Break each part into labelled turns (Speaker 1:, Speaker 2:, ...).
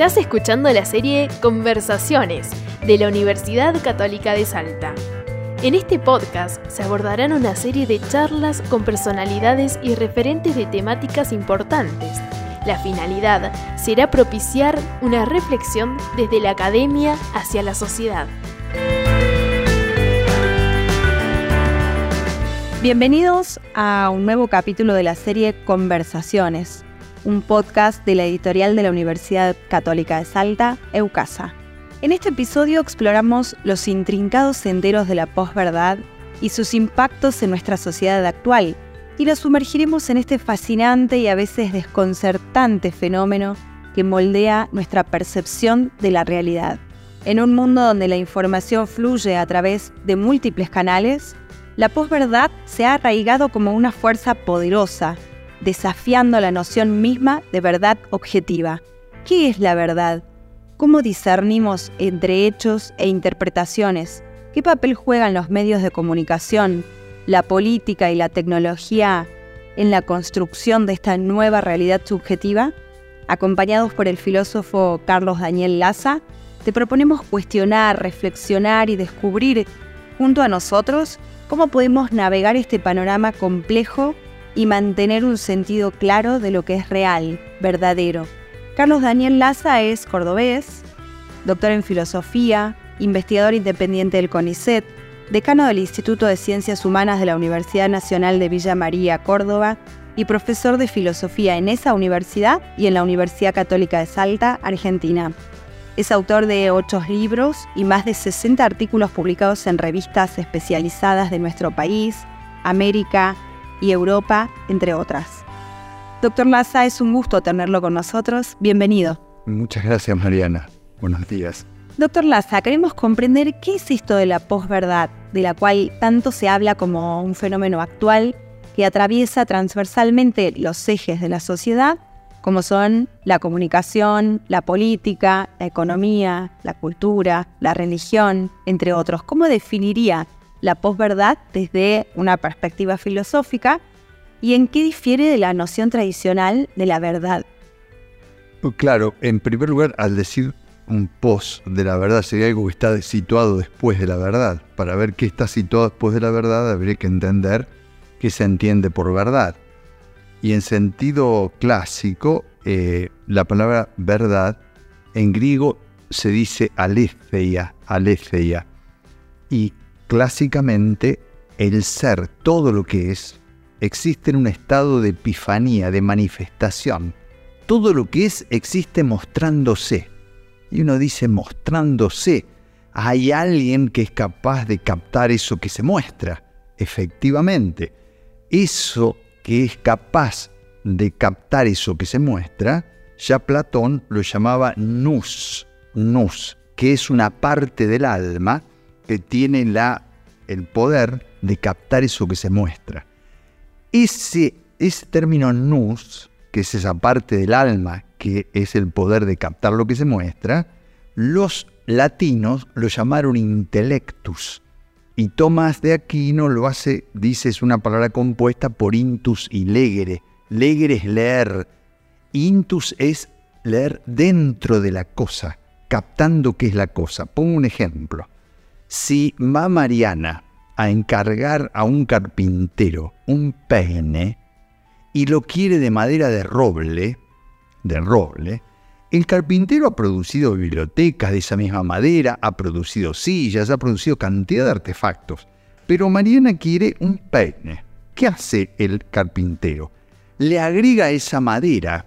Speaker 1: Estás escuchando la serie Conversaciones de la Universidad Católica de Salta. En este podcast se abordarán una serie de charlas con personalidades y referentes de temáticas importantes. La finalidad será propiciar una reflexión desde la academia hacia la sociedad.
Speaker 2: Bienvenidos a un nuevo capítulo de la serie Conversaciones, un podcast de la editorial de la Universidad Católica de Salta, EUCASA. En este episodio exploramos los intrincados senderos de la posverdad y sus impactos en nuestra sociedad actual, y nos sumergiremos en este fascinante y a veces desconcertante fenómeno que moldea nuestra percepción de la realidad. En un mundo donde la información fluye a través de múltiples canales, la posverdad se ha arraigado como una fuerza poderosa, desafiando la noción misma de verdad objetiva. ¿Qué es la verdad? ¿Cómo discernimos entre hechos e interpretaciones? ¿Qué papel juegan los medios de comunicación, la política y la tecnología en la construcción de esta nueva realidad subjetiva? Acompañados por el filósofo Carlos Daniel Laza, te proponemos cuestionar, reflexionar y descubrir junto a nosotros cómo podemos navegar este panorama complejo y mantener un sentido claro de lo que es real, verdadero. Carlos Daniel Laza es cordobés, doctor en filosofía, investigador independiente del CONICET, decano del Instituto de Ciencias Humanas de la Universidad Nacional de Villa María, Córdoba, y profesor de filosofía en esa universidad y en la Universidad Católica de Salta, Argentina. Es autor de ocho libros y más de 60 artículos publicados en revistas especializadas de nuestro país, América y Europa, entre otras. Doctor Laza, es un gusto tenerlo con nosotros. Bienvenido.
Speaker 3: Muchas gracias, Mariana. Buenos días.
Speaker 2: Doctor Laza, queremos comprender qué es esto de la posverdad, de la cual tanto se habla como un fenómeno actual que atraviesa transversalmente los ejes de la sociedad como son la comunicación, la política, la economía, la cultura, la religión, entre otros. ¿Cómo definiría la posverdad desde una perspectiva filosófica y en qué difiere de la noción tradicional de la verdad?
Speaker 3: Claro, en primer lugar, al decir un pos de la verdad sería algo que está situado después de la verdad. Para ver qué está situado después de la verdad habría que entender qué se entiende por verdad. Y en sentido clásico, eh, la palabra verdad en griego se dice aletheia, aletheia. Y clásicamente el ser, todo lo que es, existe en un estado de epifanía, de manifestación. Todo lo que es existe mostrándose. Y uno dice mostrándose. Hay alguien que es capaz de captar eso que se muestra. Efectivamente, eso que es capaz de captar eso que se muestra, ya Platón lo llamaba nous, nous, que es una parte del alma que tiene la, el poder de captar eso que se muestra. Ese, ese término nous, que es esa parte del alma que es el poder de captar lo que se muestra, los latinos lo llamaron intellectus, y Tomás de Aquino lo hace, dice, es una palabra compuesta por intus y legere. Legere es leer. Intus es leer dentro de la cosa, captando qué es la cosa. Pongo un ejemplo. Si va Mariana a encargar a un carpintero un peine y lo quiere de madera de roble, de roble, el carpintero ha producido bibliotecas de esa misma madera, ha producido sillas, ha producido cantidad de artefactos. Pero Mariana quiere un peine. ¿Qué hace el carpintero? Le agrega esa madera,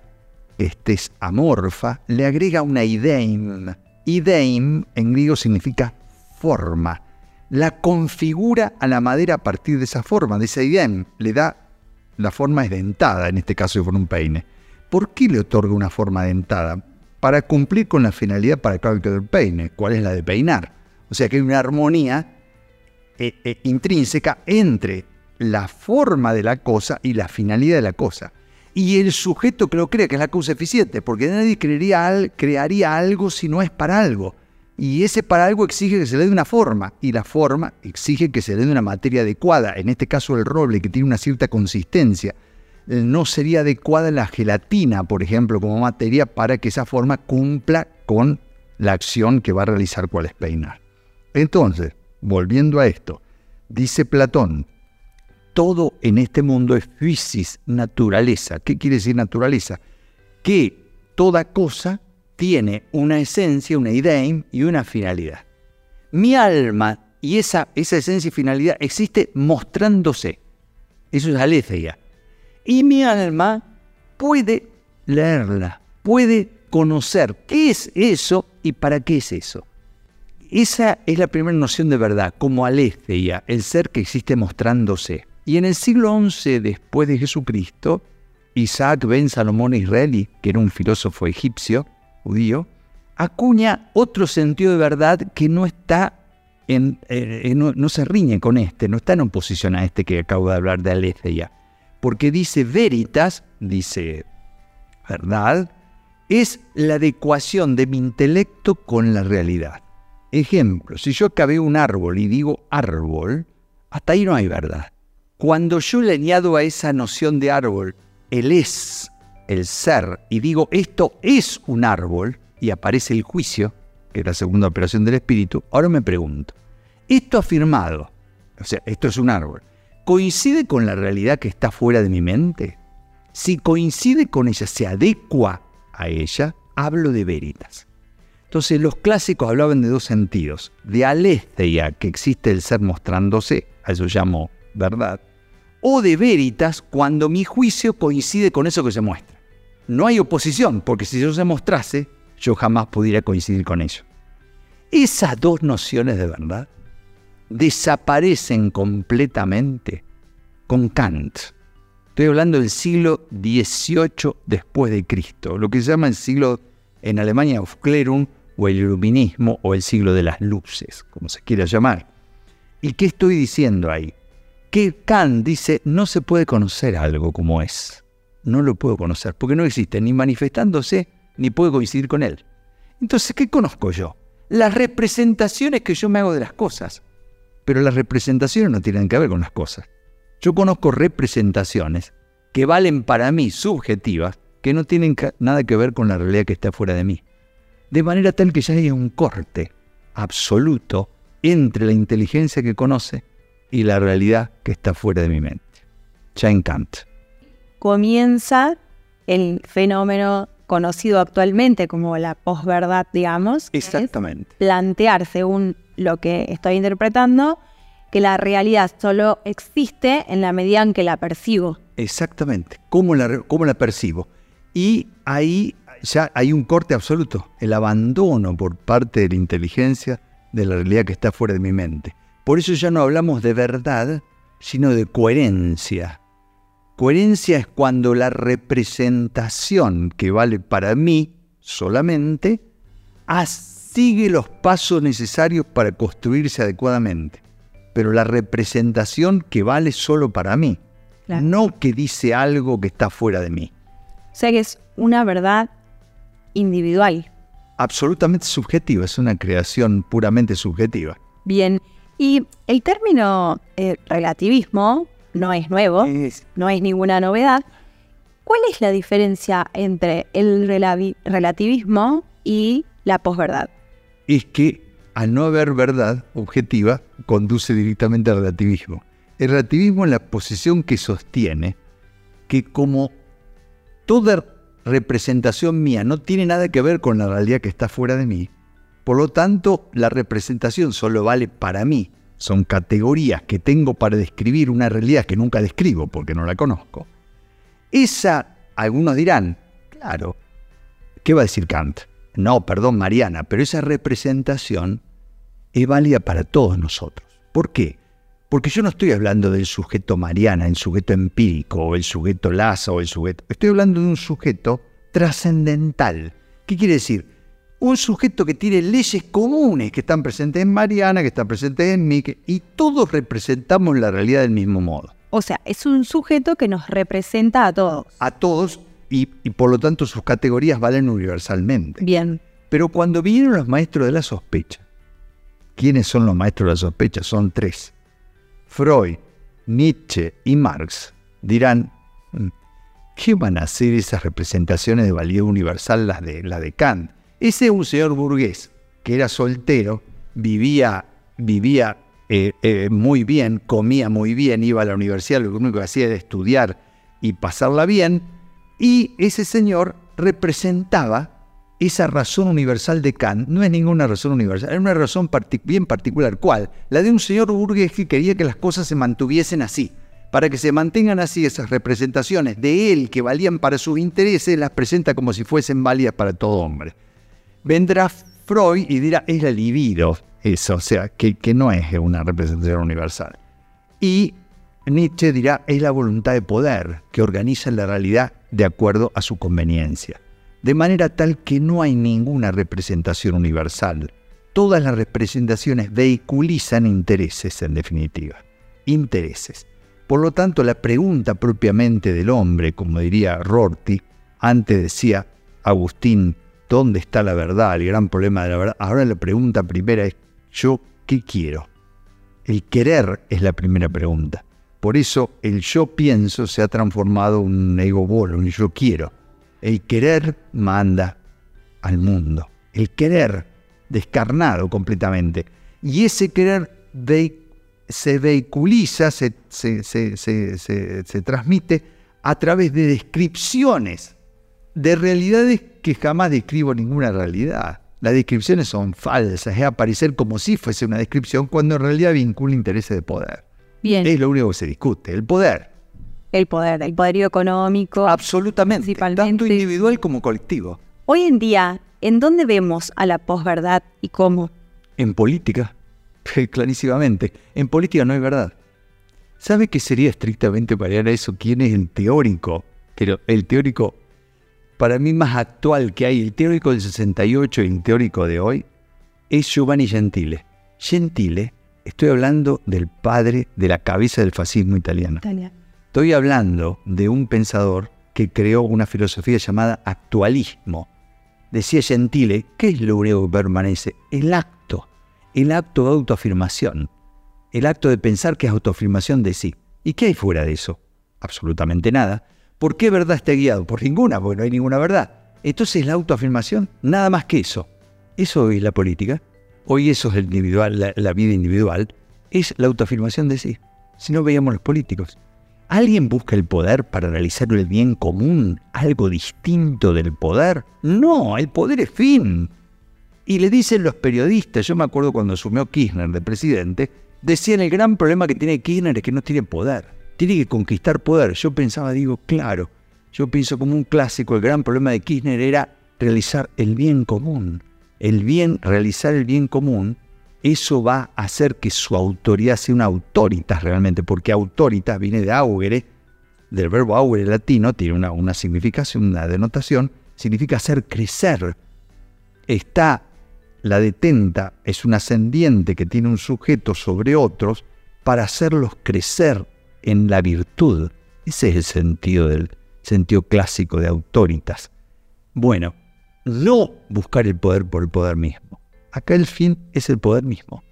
Speaker 3: este es amorfa, le agrega una ideim. Ideim en griego significa La configura a la madera a partir de esa forma, de esa ideim. Le da la forma es dentada, en este caso con un peine. ¿Por qué le otorga una forma dentada? para cumplir con la finalidad para el del peine, cuál es la de peinar. O sea que hay una armonía eh, eh, intrínseca entre la forma de la cosa y la finalidad de la cosa. Y el sujeto que lo crea que es la causa eficiente, porque nadie crearía algo si no es para algo. Y ese para algo exige que se le dé una forma, y la forma exige que se le dé una materia adecuada, en este caso el roble, que tiene una cierta consistencia. no sería adecuada la gelatina, por ejemplo, como materia para que esa forma cumpla con la acción que va a realizar cuál es peinar. Entonces, volviendo a esto, dice Platón, todo en este mundo es physis, naturaleza. ¿Qué quiere decir naturaleza? Que toda cosa tiene una esencia, una idea y una finalidad. Mi alma y esa, esa esencia y finalidad existe mostrándose. Eso es aletheia. Y mi alma puede leerla, puede conocer qué es eso y para qué es eso. Esa es la primera noción de verdad, como aletheia, el ser que existe mostrándose. Y en el siglo XI después de Jesucristo, Isaac ben Salomón Israeli, que era un filósofo egipcio, judío, acuña otro sentido de verdad que no está en, eh, no, se riñe con este, no está en oposición a este que acabo de hablar de aletheia. Porque dice veritas, dice verdad, es la adecuación de mi intelecto con la realidad. Ejemplo, si yo acabé un árbol y digo árbol, hasta ahí no hay verdad. Cuando yo le añado a esa noción de árbol el es, el ser, y digo esto es un árbol, y aparece el juicio, que es la segunda operación del espíritu, ahora me pregunto, esto afirmado, o sea, esto es un árbol, ¿coincide con la realidad que está fuera de mi mente? Si coincide con ella, se adecua a ella, hablo de veritas. Entonces los clásicos hablaban de dos sentidos, de aletheia, que existe el ser mostrándose, a eso llamo verdad, o de veritas cuando mi juicio coincide con eso que se muestra. No hay oposición, porque si eso se mostrase, yo jamás pudiera coincidir con ello. Esas dos nociones de verdad desaparecen completamente con Kant. Estoy hablando del siglo XVIII después de Cristo, lo que se llama el siglo en Alemania Aufklärung o el iluminismo o el siglo de las luces, como se quiera llamar. ¿Y qué estoy diciendo ahí? Que Kant dice no se puede conocer algo como es. No lo puedo conocer porque no existe ni manifestándose ni puedo coincidir con él. Entonces, ¿qué conozco yo? Las representaciones que yo me hago de las cosas. Pero las representaciones no tienen que ver con las cosas. Yo conozco representaciones que valen para mí subjetivas, que no tienen nada que ver con la realidad que está fuera de mí. De manera tal que ya hay un corte absoluto entre la inteligencia que conoce y la realidad que está fuera de mi mente. Ya en Kant.
Speaker 2: Comienza el fenómeno conocido actualmente como la posverdad, digamos.
Speaker 3: Exactamente.
Speaker 2: Plantear, según lo que estoy interpretando, que la realidad solo existe en la medida en que la percibo.
Speaker 3: Exactamente. ¿Cómo la, cómo la percibo? Y ahí ya hay un corte absoluto, el abandono por parte de la inteligencia de la realidad que está fuera de mi mente. Por eso ya no hablamos de verdad, sino de coherencia. Coherencia es cuando la representación que vale para mí solamente sigue los pasos necesarios para construirse adecuadamente. Pero la representación que vale solo para mí, no que dice algo que está fuera de mí.
Speaker 2: O sea que es una verdad individual.
Speaker 3: Absolutamente subjetiva, es una creación puramente subjetiva.
Speaker 2: Bien, y el término eh, relativismo no es nuevo, no es ninguna novedad. ¿Cuál es la diferencia entre el relativismo y la posverdad?
Speaker 3: Es que al no haber verdad objetiva, conduce directamente al relativismo. El relativismo es la posición que sostiene que como toda representación mía no tiene nada que ver con la realidad que está fuera de mí, por lo tanto la representación solo vale para mí son categorías que tengo para describir una realidad que nunca describo porque no la conozco. Esa, algunos dirán, claro, ¿qué va a decir Kant? No, perdón, Mariana, pero esa representación es válida para todos nosotros. ¿Por qué? Porque yo no estoy hablando del sujeto Mariana, el sujeto empírico, o el sujeto Laza, o el sujeto... Estoy hablando de un sujeto trascendental. ¿Qué quiere decir? Un sujeto que tiene leyes comunes que están presentes en Mariana, que están presentes en mí, y todos representamos la realidad del mismo modo.
Speaker 2: O sea, es un sujeto que nos representa a todos.
Speaker 3: A todos, y, y por lo tanto sus categorías valen universalmente.
Speaker 2: Bien.
Speaker 3: Pero cuando vinieron los maestros de la sospecha, ¿quiénes son los maestros de la sospecha? Son tres. Freud, Nietzsche y Marx dirán, mm, ¿qué van a hacer esas representaciones de valía universal, las de, la de Kant? Ese es un señor burgués que era soltero, vivía, vivía eh, eh, muy bien, comía muy bien, iba a la universidad, lo único que hacía era estudiar y pasarla bien, y ese señor representaba esa razón universal de Kant. No es ninguna razón universal, es una razón bien particular. ¿Cuál? La de un señor burgués que quería que las cosas se mantuviesen así. Para que se mantengan así esas representaciones de él que valían para sus intereses, las presenta como si fuesen válidas para todo hombre. Vendrá Freud y dirá, es la libido eso, o sea, que, que no es una representación universal. Y Nietzsche dirá, es la voluntad de poder que organiza la realidad de acuerdo a su conveniencia. De manera tal que no hay ninguna representación universal. Todas las representaciones vehiculizan intereses, en definitiva. Intereses. Por lo tanto, la pregunta propiamente del hombre, como diría Rorty, antes decía Agustín, ¿dónde está la verdad? El gran problema de la verdad. Ahora la pregunta primera es, ¿yo qué quiero? El querer es la primera pregunta. Por eso el yo pienso se ha transformado en un ego bolo, un yo quiero. El querer manda al mundo. El querer descarnado completamente. Y ese querer se vehiculiza, se, se, transmite a través de descripciones de realidades que jamás describo ninguna realidad. Las descripciones son falsas, es aparecer como si fuese una descripción cuando en realidad vincula intereses de poder. Es lo único que se discute, el poder.
Speaker 2: El poder, el poderío económico.
Speaker 3: Absolutamente, tanto individual como colectivo.
Speaker 2: Hoy en día, ¿en dónde vemos a la posverdad y cómo?
Speaker 3: En política, clarísimamente. En política no hay verdad. ¿Sabe qué sería estrictamente para eso? ¿Quién es el teórico? Pero el teórico, para mí más actual que hay, el teórico del 68 y el teórico de hoy, es Giovanni Gentile. Gentile Estoy hablando del padre de la cabeza del fascismo italiano. Estoy hablando de un pensador que creó una filosofía llamada actualismo. Decía Gentile, ¿qué es lo único que permanece? El acto, el acto de autoafirmación, el acto de pensar que es autoafirmación de sí. ¿Y qué hay fuera de eso? Absolutamente nada. ¿Por qué verdad está guiado? Por ninguna, porque no hay ninguna verdad. Entonces la autoafirmación, nada más que eso. Eso es la política hoy eso es el individual, la, vida individual, es la autoafirmación de sí. Si no veíamos los políticos. ¿Alguien busca el poder para realizar el bien común? ¿Algo distinto del poder? No, el poder es fin. Y le dicen los periodistas, yo me acuerdo cuando asumió Kirchner de presidente, decían el gran problema que tiene Kirchner es que no tiene poder. Tiene que conquistar poder. Yo pensaba, digo, claro, yo pienso como un clásico, el gran problema de Kirchner era realizar el bien común el bien, realizar el bien común, eso va a hacer que su autoridad sea una autoritas realmente, porque autoritas viene de augere, del verbo augere latino, tiene una, una significación, una denotación, significa hacer crecer. Está la detenta, es un ascendiente que tiene un sujeto sobre otros para hacerlos crecer en la virtud. Ese es el sentido del sentido clásico de autoritas. Bueno, no buscar el poder por el poder mismo. Acá el fin es el poder mismo.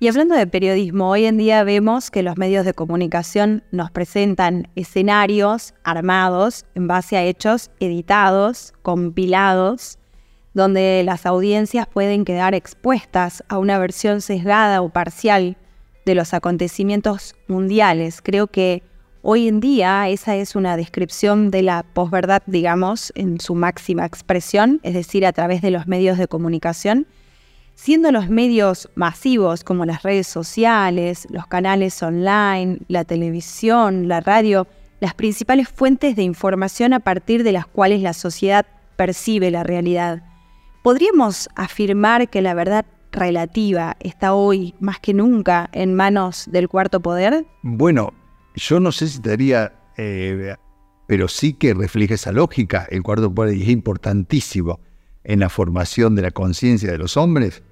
Speaker 2: Y hablando de periodismo, hoy en día vemos que los medios de comunicación nos presentan escenarios armados en base a hechos editados, compilados, donde las audiencias pueden quedar expuestas a una versión sesgada o parcial de los acontecimientos mundiales. Creo que Hoy en día esa es una descripción de la posverdad, digamos, en su máxima expresión, es decir, a través de los medios de comunicación, siendo los medios masivos como las redes sociales, los canales online, la televisión, la radio, las principales fuentes de información a partir de las cuales la sociedad percibe la realidad. ¿Podríamos afirmar que la verdad relativa está hoy más que nunca en manos del cuarto poder?
Speaker 3: Bueno, yo no sé si te eh, pero sí que refleja esa lógica. El cuarto poder es importantísimo en la formación de la conciencia de los hombres.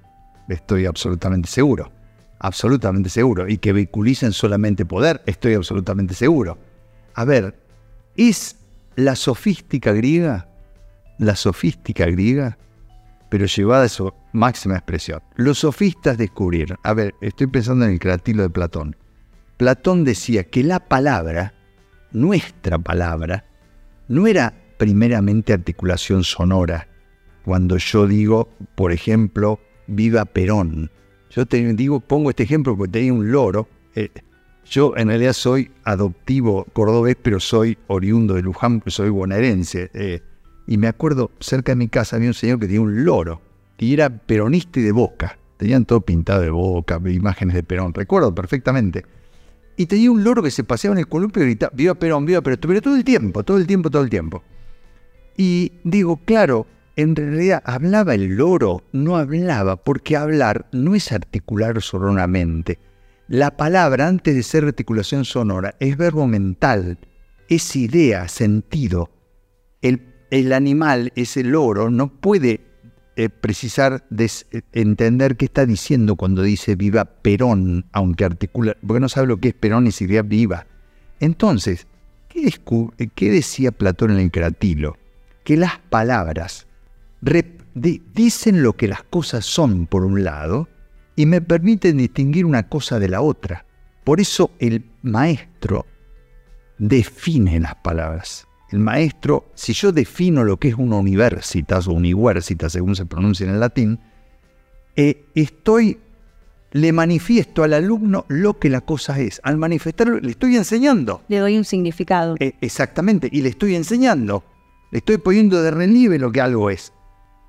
Speaker 3: Estoy absolutamente seguro. Absolutamente seguro. Y que vehiculicen solamente poder. Estoy absolutamente seguro. A ver, ¿es la sofística griega? La sofística griega, pero llevada a su máxima expresión. Los sofistas descubrieron. A ver, estoy pensando en el cratilo de Platón Platón decía que la palabra, nuestra palabra, no era primeramente articulación sonora. Cuando yo digo, por ejemplo, viva Perón. Yo te digo, pongo este ejemplo porque tenía un loro. Eh, yo en realidad soy adoptivo cordobés, pero soy oriundo de Luján, soy bonaerense. Eh, y me acuerdo, cerca de mi casa había un señor que tenía un loro y era peronista y de boca. Tenían todo pintado de boca, imágenes de Perón, recuerdo perfectamente. Y tenía un loro que se paseaba en el columpio y gritaba, viva Perón, viva Perón, pero todo el tiempo, todo el tiempo, todo el tiempo. Y digo, claro, en realidad hablaba el loro, no hablaba, porque hablar no es articular sonoramente. La palabra, antes de ser articulación sonora, es verbo mental, es idea, sentido. El, el animal, ese loro, no puede eh, precisar, entender qué está diciendo cuando dice viva Perón, aunque articula, porque no sabe lo que es Perón y si viva. Entonces, ¿qué, ¿qué, decía Platón en el Cratilo? Que las palabras dicen lo que las cosas son por un lado y me permiten distinguir una cosa de la otra. Por eso el maestro define las palabras el maestro, si yo defino lo que es una universitas o universitas, según se pronuncia en el latín, eh, estoy, le manifiesto al alumno lo que la cosa es. Al manifestarlo, le estoy enseñando.
Speaker 2: Le doy un significado.
Speaker 3: Eh, exactamente, y le estoy enseñando. Le estoy poniendo de relieve lo que algo es.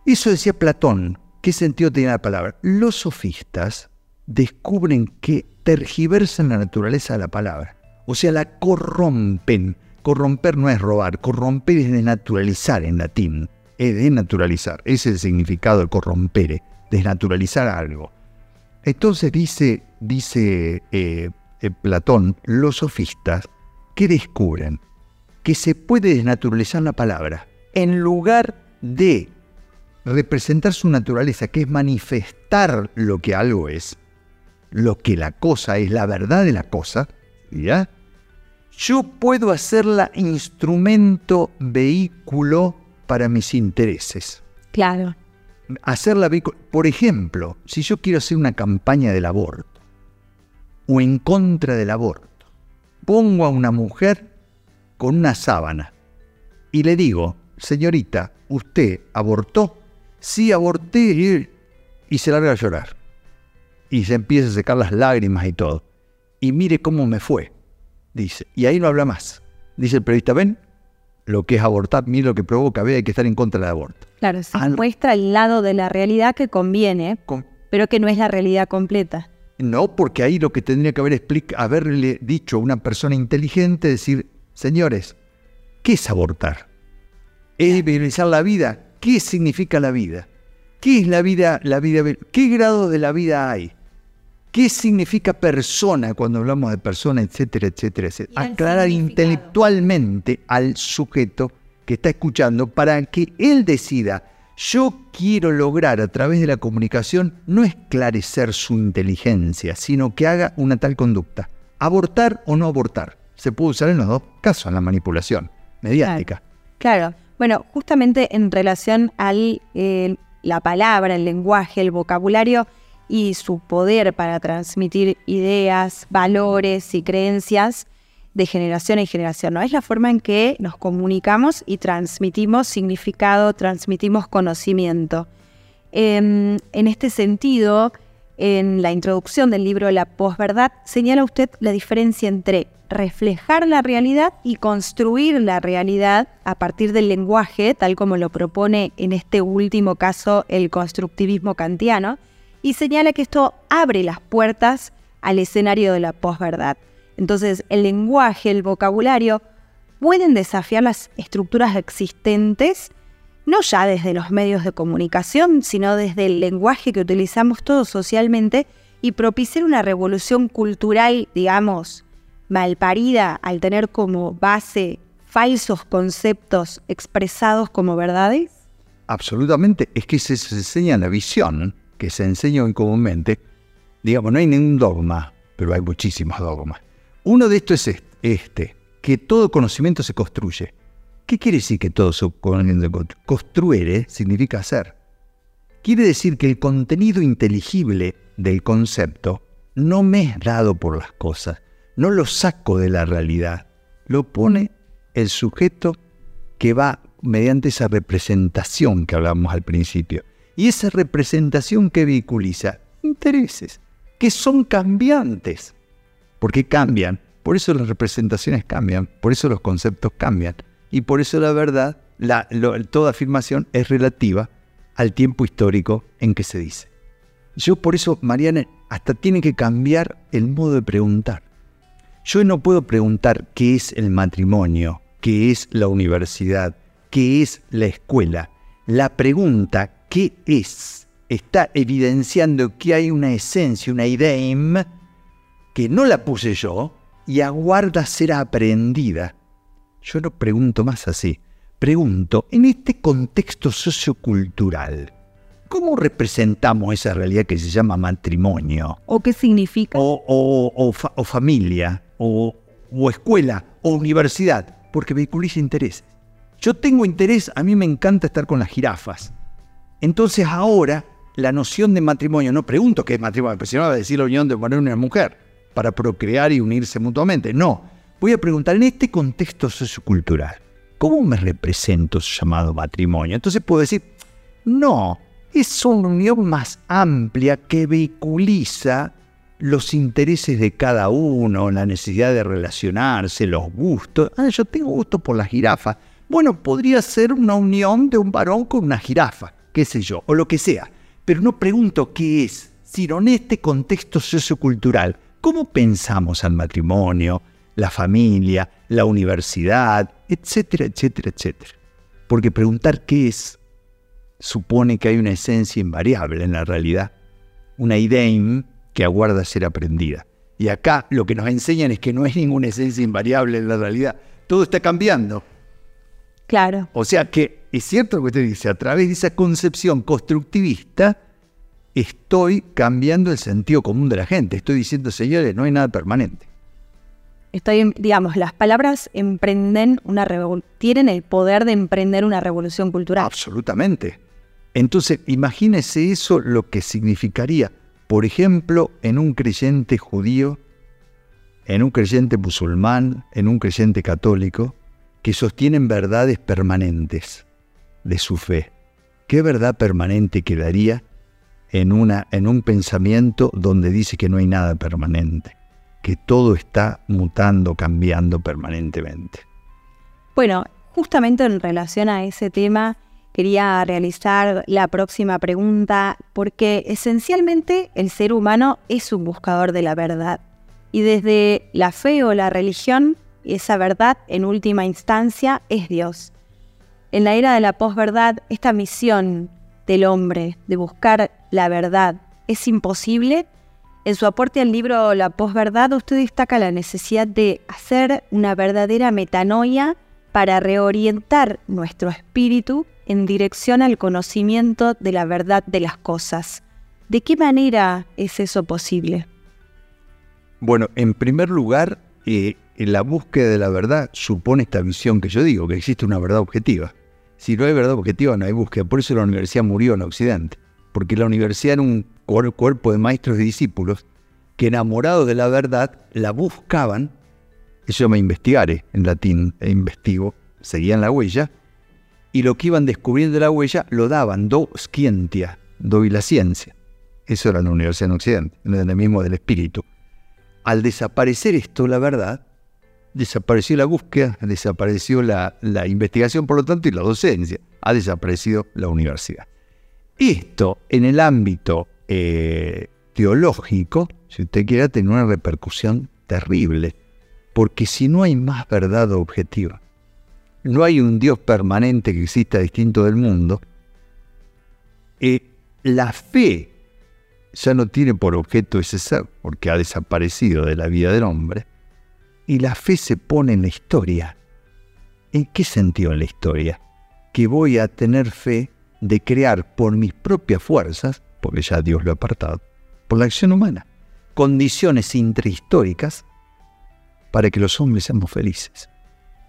Speaker 3: Eso decía Platón. ¿Qué sentido tiene la palabra? Los sofistas descubren que tergiversan la naturaleza de la palabra. O sea, la corrompen Corromper no es robar, corromper es desnaturalizar en latín. Es desnaturalizar, es el significado de corrompere, desnaturalizar algo. Entonces dice, dice eh, eh, Platón, los sofistas, que descubren que se puede desnaturalizar la palabra en lugar de representar su naturaleza, que es manifestar lo que algo es, lo que la cosa es, la verdad de la cosa, ¿ya? Yo puedo hacerla instrumento, vehículo para mis intereses.
Speaker 2: Claro.
Speaker 3: Hacerla por ejemplo, si yo quiero hacer una campaña del aborto o en contra del aborto, pongo a una mujer con una sábana y le digo, señorita, ¿usted abortó? Sí, aborté y se larga a llorar. Y se empieza a secar las lágrimas y todo. Y mire cómo me fue dice. Y ahí no habla más. Dice el periodista, ven, lo que es abortar, mire lo que provoca, ve, hay que estar en contra del aborto.
Speaker 2: Claro, se muestra el lado de la realidad que conviene, pero que no es la realidad completa.
Speaker 3: No, porque ahí lo que tendría que haber haberle dicho a una persona inteligente, decir, señores, ¿qué es abortar? ¿Es visualizar la vida? ¿Qué significa la vida? ¿Qué es la vida, la vida? ¿Qué grado de la vida hay? ¿Qué significa persona cuando hablamos de persona, etcétera, etcétera, etcétera? Aclarar intelectualmente al sujeto que está escuchando para que él decida, yo quiero lograr a través de la comunicación no esclarecer su inteligencia, sino que haga una tal conducta. Abortar o no abortar. Se puede usar en los dos casos, en la manipulación mediática.
Speaker 2: Claro. Bueno, justamente en relación a la palabra, el lenguaje, el vocabulario, y su poder para transmitir ideas, valores y creencias de generación en generación. ¿no? Es la forma en que nos comunicamos y transmitimos significado, transmitimos conocimiento. Em, en este sentido, en la introducción del libro La posverdad, señala usted la diferencia entre reflejar la realidad y construir la realidad a partir del lenguaje, tal como lo propone en este último caso el constructivismo kantiano, y señala que esto abre las puertas al escenario de la posverdad. Entonces, el lenguaje, el vocabulario, pueden desafiar las estructuras existentes, no ya desde los medios de comunicación, sino desde el lenguaje que utilizamos todos socialmente y propiciar una revolución cultural, digamos, malparida al tener como base falsos conceptos expresados como verdades?
Speaker 3: Absolutamente, es que se, se enseña la visión que se enseña hoy comúnmente, digamos, no hay ningún dogma, pero hay muchísimos dogmas. Uno de estos es este, que todo conocimiento se construye. ¿Qué quiere decir que todo conocimiento construye? Significa hacer. Quiere decir que el contenido inteligible del concepto no me es dado por las cosas, no lo saco de la realidad, lo pone el sujeto que va mediante esa representación que hablábamos al principio. Y esa representación que vehiculiza intereses, que son cambiantes, porque cambian. Por eso las representaciones cambian, por eso los conceptos cambian. Y por eso la verdad, toda afirmación es relativa al tiempo histórico en que se dice. Yo por eso, Mariana, hasta tiene que cambiar el modo de preguntar. Yo no puedo preguntar qué es el matrimonio, qué es la universidad, qué es la escuela. La pregunta ¿qué es? está evidenciando que hay una esencia, una idea que no la puse yo y aguarda ser aprendida. Yo no pregunto más así. Pregunto, en este contexto sociocultural, ¿cómo representamos esa realidad que se llama matrimonio?
Speaker 2: ¿O qué significa?
Speaker 3: O, familia, o, o escuela, o universidad, porque vehiculiza intereses. Yo tengo interés, a mí me encanta estar con las jirafas. Entonces ahora la noción de matrimonio, no pregunto qué es matrimonio, porque si no va a decir la unión de un varón y una mujer para procrear y unirse mutuamente. No, voy a preguntar en este contexto sociocultural, ¿cómo me represento su llamado matrimonio? Entonces puedo decir, no, es una unión más amplia que vehiculiza los intereses de cada uno, la necesidad de relacionarse, los gustos. Ah, yo tengo gusto por la jirafa. Bueno, podría ser una unión de un varón con una jirafa, qué sé yo, o lo que sea. Pero no pregunto qué es, sino en este contexto sociocultural, ¿cómo pensamos al matrimonio, la familia, la universidad, etcétera, etcétera, etcétera? Porque preguntar qué es supone que hay una esencia invariable en la realidad, una idea que aguarda ser aprendida. Y acá lo que nos enseñan es que no hay ninguna esencia invariable en la realidad, todo está cambiando.
Speaker 2: Claro.
Speaker 3: O sea que es cierto lo que usted dice, a través de esa concepción constructivista, estoy cambiando el sentido común de la gente. Estoy diciendo, señores, no hay nada permanente.
Speaker 2: Estoy, digamos, las palabras emprenden una tienen el poder de emprender una revolución cultural.
Speaker 3: Absolutamente. Entonces, imagínese eso lo que significaría, por ejemplo, en un creyente judío, en un creyente musulmán, en un creyente católico, que sostienen verdades permanentes de su fe. ¿Qué verdad permanente quedaría en, una, en un pensamiento donde dice que no hay nada permanente? Que todo está mutando, cambiando permanentemente.
Speaker 2: Bueno, justamente en relación a ese tema, quería realizar la próxima pregunta porque esencialmente el ser humano es un buscador de la verdad. Y desde la fe o la religión esa verdad, en última instancia, es Dios. En la era de la posverdad, esta misión del hombre de buscar la verdad es imposible. En su aporte al libro La posverdad, usted destaca la necesidad de hacer una verdadera metanoia para reorientar nuestro espíritu en dirección al conocimiento de la verdad de las cosas. ¿De qué manera es eso posible?
Speaker 3: Bueno, en primer lugar, eh, la búsqueda de la verdad supone esta visión que yo digo, que existe una verdad objetiva. Si no hay verdad objetiva, no hay búsqueda. Por eso la universidad murió en Occidente. Porque la universidad era un cuerpo de maestros y discípulos que enamorados de la verdad la buscaban. Eso me investigare en latín, e investigo, seguían la huella. Y lo que iban descubriendo de la huella lo daban, do scientia, doy la ciencia. Eso era la universidad en Occidente, en el mismo del espíritu. Al desaparecer esto, la verdad, desapareció la búsqueda, desapareció la, investigación, por lo tanto, y la docencia, ha desaparecido la universidad. Esto en el ámbito eh, teológico, si usted quiere, tener una repercusión terrible, porque si no hay más verdad objetiva, no hay un Dios permanente que exista distinto del mundo, eh, la fe ya no tiene por objeto ese ser, porque ha desaparecido de la vida del hombre, y la fe se pone en la historia. ¿En qué sentido en la historia? Que voy a tener fe de crear por mis propias fuerzas, porque ya Dios lo ha apartado, por la acción humana, condiciones intrahistóricas para que los hombres seamos felices.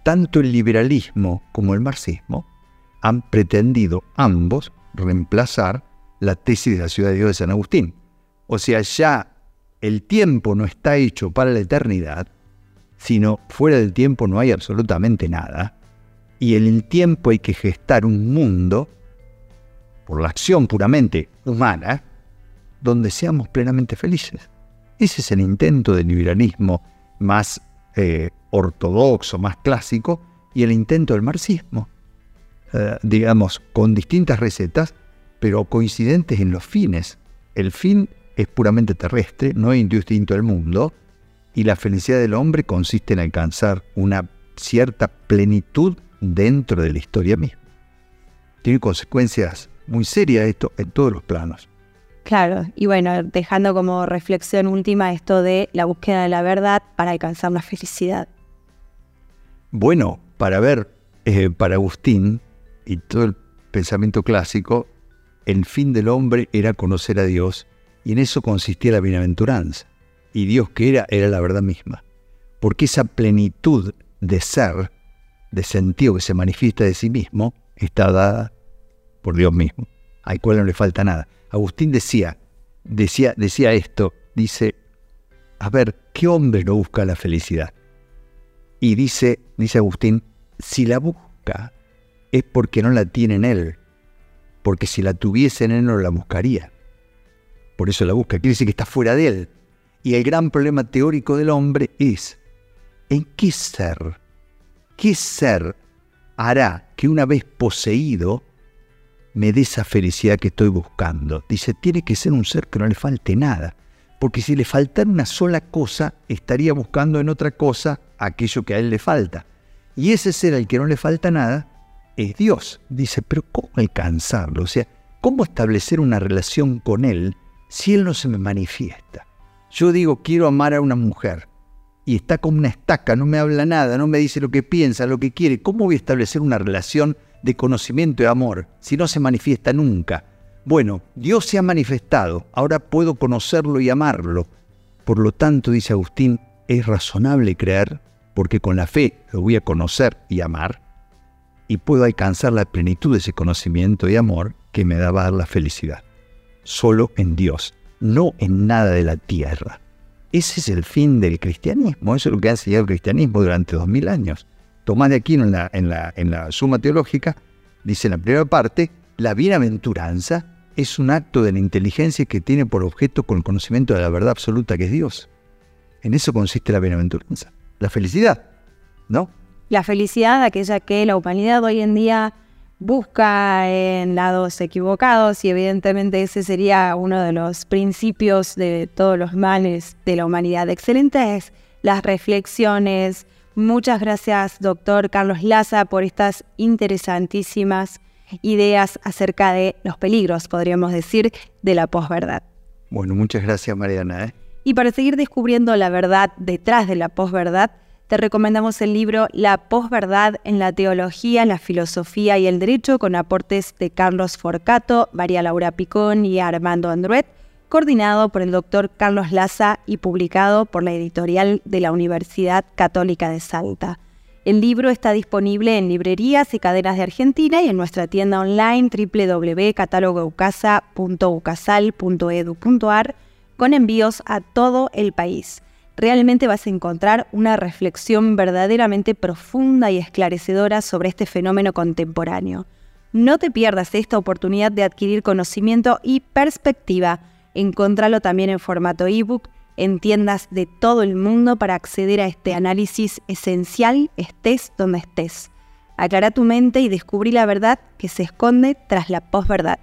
Speaker 3: Tanto el liberalismo como el marxismo han pretendido ambos reemplazar la tesis de la ciudad de Dios de San Agustín. O sea, ya el tiempo no está hecho para la eternidad, sino fuera del tiempo no hay absolutamente nada, Y en el tiempo hay que gestar un mundo, por la acción puramente humana, donde seamos plenamente felices. Ese es el intento del liberalismo más eh, ortodoxo, más clásico, y el intento del marxismo. Eh, digamos, con distintas recetas, pero coincidentes en los fines. El fin es puramente terrestre, no es distinto al mundo, y la felicidad del hombre consiste en alcanzar una cierta plenitud dentro de la historia misma. Tiene consecuencias muy serias esto en todos los planos.
Speaker 2: Claro, y bueno, dejando como reflexión última esto de la búsqueda de la verdad para alcanzar la felicidad.
Speaker 3: Bueno, para ver, eh, para Agustín y todo el pensamiento clásico, el fin del hombre era conocer a Dios y en eso consistía la bienaventuranza. Y Dios que era, era la verdad misma. Porque esa plenitud de ser, de sentido que se manifiesta de sí mismo, está dada por Dios mismo, al cual no le falta nada. Agustín decía, decía, decía esto, dice, a ver, ¿qué hombre no busca la felicidad? Y dice, dice Agustín, si la busca es porque no la tiene en él, porque si la tuviese en él no la buscaría. Por eso la busca, quiere decir que está fuera de él. Y el gran problema teórico del hombre es, ¿en qué ser? ¿Qué ser hará que una vez poseído me dé esa felicidad que estoy buscando? Dice, tiene que ser un ser que no le falte nada. Porque si le faltara una sola cosa, estaría buscando en otra cosa aquello que a él le falta. Y ese ser al que no le falta nada es Dios. Dice, pero ¿cómo alcanzarlo? O sea, ¿cómo establecer una relación con Él si Él no se me manifiesta? Yo digo, quiero amar a una mujer y está como una estaca, no me habla nada, no me dice lo que piensa, lo que quiere. ¿Cómo voy a establecer una relación de conocimiento y amor si no se manifiesta nunca? Bueno, Dios se ha manifestado, ahora puedo conocerlo y amarlo. Por lo tanto, dice Agustín, es razonable creer, porque con la fe lo voy a conocer y amar, y puedo alcanzar la plenitud de ese conocimiento y amor que me da la felicidad. Solo en Dios no en nada de la tierra. Ese es el fin del cristianismo, eso es lo que ha enseñado el cristianismo durante dos mil años. Tomás de Aquino en la, en, la, en la Suma Teológica dice en la primera parte, la bienaventuranza es un acto de la inteligencia que tiene por objeto con el conocimiento de la verdad absoluta que es Dios. En eso consiste la bienaventuranza, la felicidad, ¿no?
Speaker 2: La felicidad, aquella que la humanidad hoy en día busca en lados equivocados y evidentemente ese sería uno de los principios de todos los males de la humanidad. Excelentes las reflexiones. Muchas gracias, doctor Carlos Laza, por estas interesantísimas ideas acerca de los peligros, podríamos decir, de la posverdad.
Speaker 3: Bueno, muchas gracias, Mariana. ¿eh?
Speaker 2: Y para seguir descubriendo la verdad detrás de la posverdad, te recomendamos el libro La posverdad en la teología, la filosofía y el derecho con aportes de Carlos Forcato, María Laura Picón y Armando Andruet, coordinado por el doctor Carlos Laza y publicado por la editorial de la Universidad Católica de Salta. El libro está disponible en librerías y cadenas de Argentina y en nuestra tienda online www.catalogoucasa.ucasal.edu.ar con envíos a todo el país realmente vas a encontrar una reflexión verdaderamente profunda y esclarecedora sobre este fenómeno contemporáneo. No te pierdas esta oportunidad de adquirir conocimiento y perspectiva. Encontralo también en formato ebook en tiendas de todo el mundo para acceder a este análisis esencial estés donde estés. Aclara tu mente y descubrí la verdad que se esconde tras la posverdad.